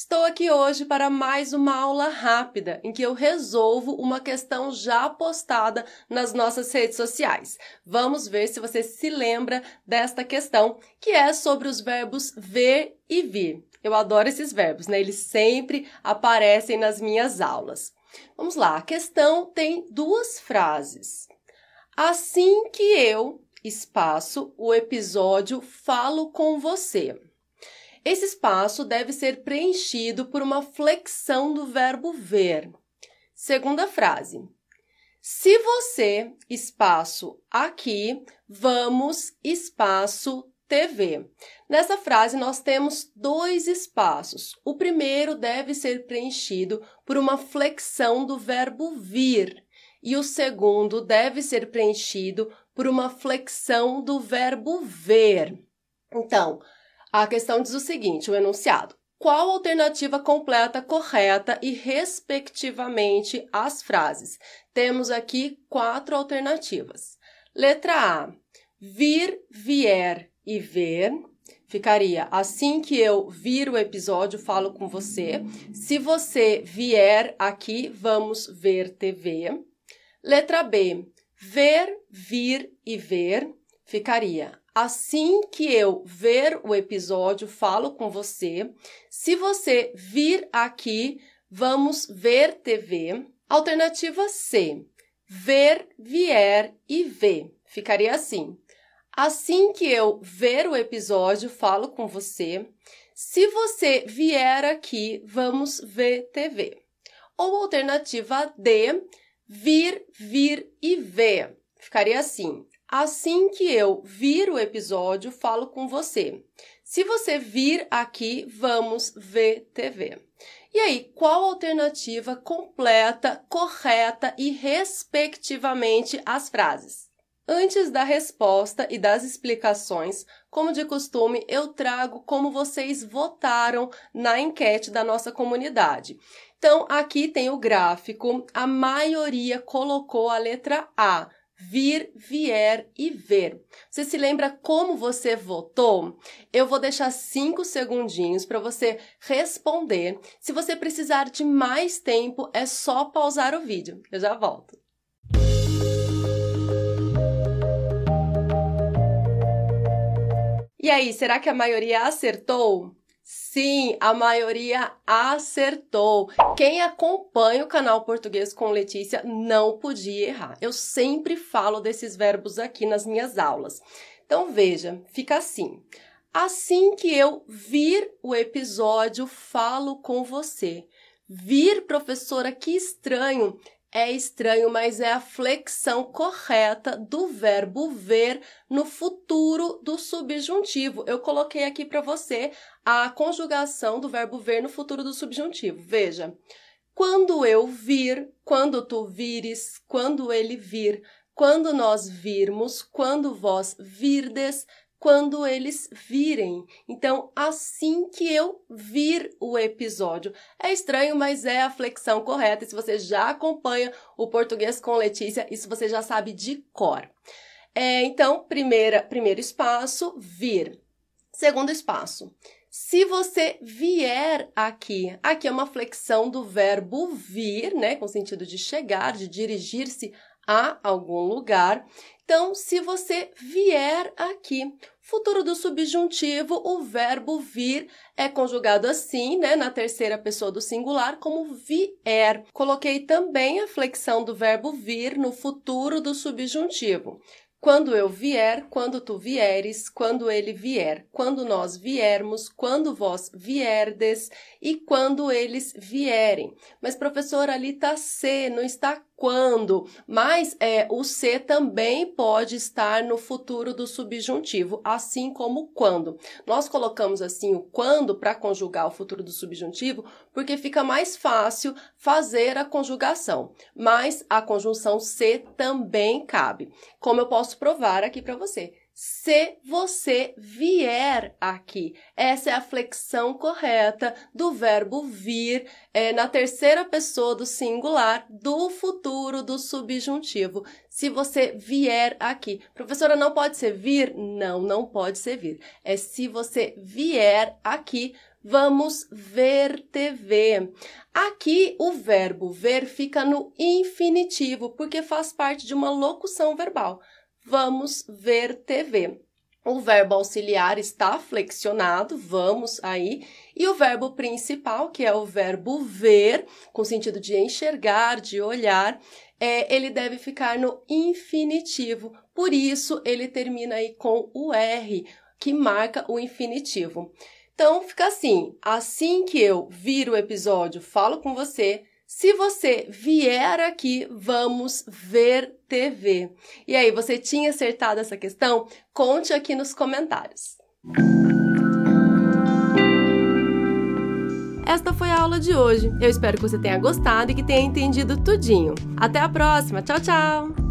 Estou aqui hoje para mais uma aula rápida em que eu resolvo uma questão já postada nas nossas redes sociais. Vamos ver se você se lembra desta questão, que é sobre os verbos ver e vir. Eu adoro esses verbos, né? Eles sempre aparecem nas minhas aulas. Vamos lá, a questão tem duas frases. Assim que eu, espaço, o episódio, falo com você. Esse espaço deve ser preenchido por uma flexão do verbo ver. Segunda frase. Se você, espaço aqui, vamos, espaço TV. Nessa frase, nós temos dois espaços. O primeiro deve ser preenchido por uma flexão do verbo vir, e o segundo deve ser preenchido por uma flexão do verbo ver. Então, a questão diz o seguinte: o enunciado. Qual alternativa completa correta e, respectivamente, as frases? Temos aqui quatro alternativas. Letra A: vir, vier e ver. Ficaria assim que eu vir o episódio, falo com você. Se você vier aqui, vamos ver TV. Letra B: ver, vir e ver. Ficaria Assim que eu ver o episódio, falo com você. Se você vir aqui, vamos ver TV. Alternativa C: ver, vier e ver. Ficaria assim. Assim que eu ver o episódio, falo com você. Se você vier aqui, vamos ver TV. Ou alternativa D: vir, vir e ver. Ficaria assim. Assim que eu vir o episódio, falo com você. Se você vir aqui, vamos ver TV. E aí, qual alternativa completa, correta e respectivamente as frases? Antes da resposta e das explicações, como de costume, eu trago como vocês votaram na enquete da nossa comunidade. Então, aqui tem o gráfico, a maioria colocou a letra A vir, vier e ver. Você se lembra como você votou? Eu vou deixar cinco segundinhos para você responder. Se você precisar de mais tempo, é só pausar o vídeo. Eu já volto. E aí, será que a maioria acertou? Sim, a maioria acertou. Quem acompanha o canal Português com Letícia não podia errar. Eu sempre falo desses verbos aqui nas minhas aulas. Então veja, fica assim. Assim que eu vir o episódio, falo com você. Vir, professora, que estranho. É estranho, mas é a flexão correta do verbo ver no futuro do subjuntivo. Eu coloquei aqui para você a conjugação do verbo ver no futuro do subjuntivo. Veja, quando eu vir, quando tu vires, quando ele vir, quando nós virmos, quando vós virdes, quando eles virem. Então, assim que eu vir o episódio. É estranho, mas é a flexão correta. E se você já acompanha o português com Letícia, isso você já sabe de cor. É, então, primeira, primeiro espaço, vir. Segundo espaço, se você vier aqui, aqui é uma flexão do verbo vir, né, com sentido de chegar, de dirigir-se a algum lugar. Então, se você vier aqui, futuro do subjuntivo, o verbo vir é conjugado assim, né, na terceira pessoa do singular, como vier. Coloquei também a flexão do verbo vir no futuro do subjuntivo. Quando eu vier, quando tu vieres, quando ele vier, quando nós viermos, quando vós vierdes e quando eles vierem. Mas, professor, ali está se, não está quando, mas é, o se também pode estar no futuro do subjuntivo, assim como quando. Nós colocamos assim o quando para conjugar o futuro do subjuntivo porque fica mais fácil fazer a conjugação, mas a conjunção se também cabe. Como eu posso provar aqui para você? se você vier aqui. Essa é a flexão correta do verbo vir é, na terceira pessoa do singular do futuro do subjuntivo. Se você vier aqui. Professora, não pode ser vir? Não, não pode ser vir. É se você vier aqui. Vamos ver TV. Aqui o verbo ver fica no infinitivo, porque faz parte de uma locução verbal vamos ver TV. O verbo auxiliar está flexionado, vamos aí, e o verbo principal, que é o verbo ver, com sentido de enxergar, de olhar, é, ele deve ficar no infinitivo. Por isso, ele termina aí com o R, que marca o infinitivo. Então, fica assim: assim que eu vir o episódio, falo com você, se você vier aqui, vamos ver TV. E aí, você tinha acertado essa questão? Conte aqui nos comentários. Esta foi a aula de hoje. Eu espero que você tenha gostado e que tenha entendido tudinho. Até a próxima. Tchau, tchau!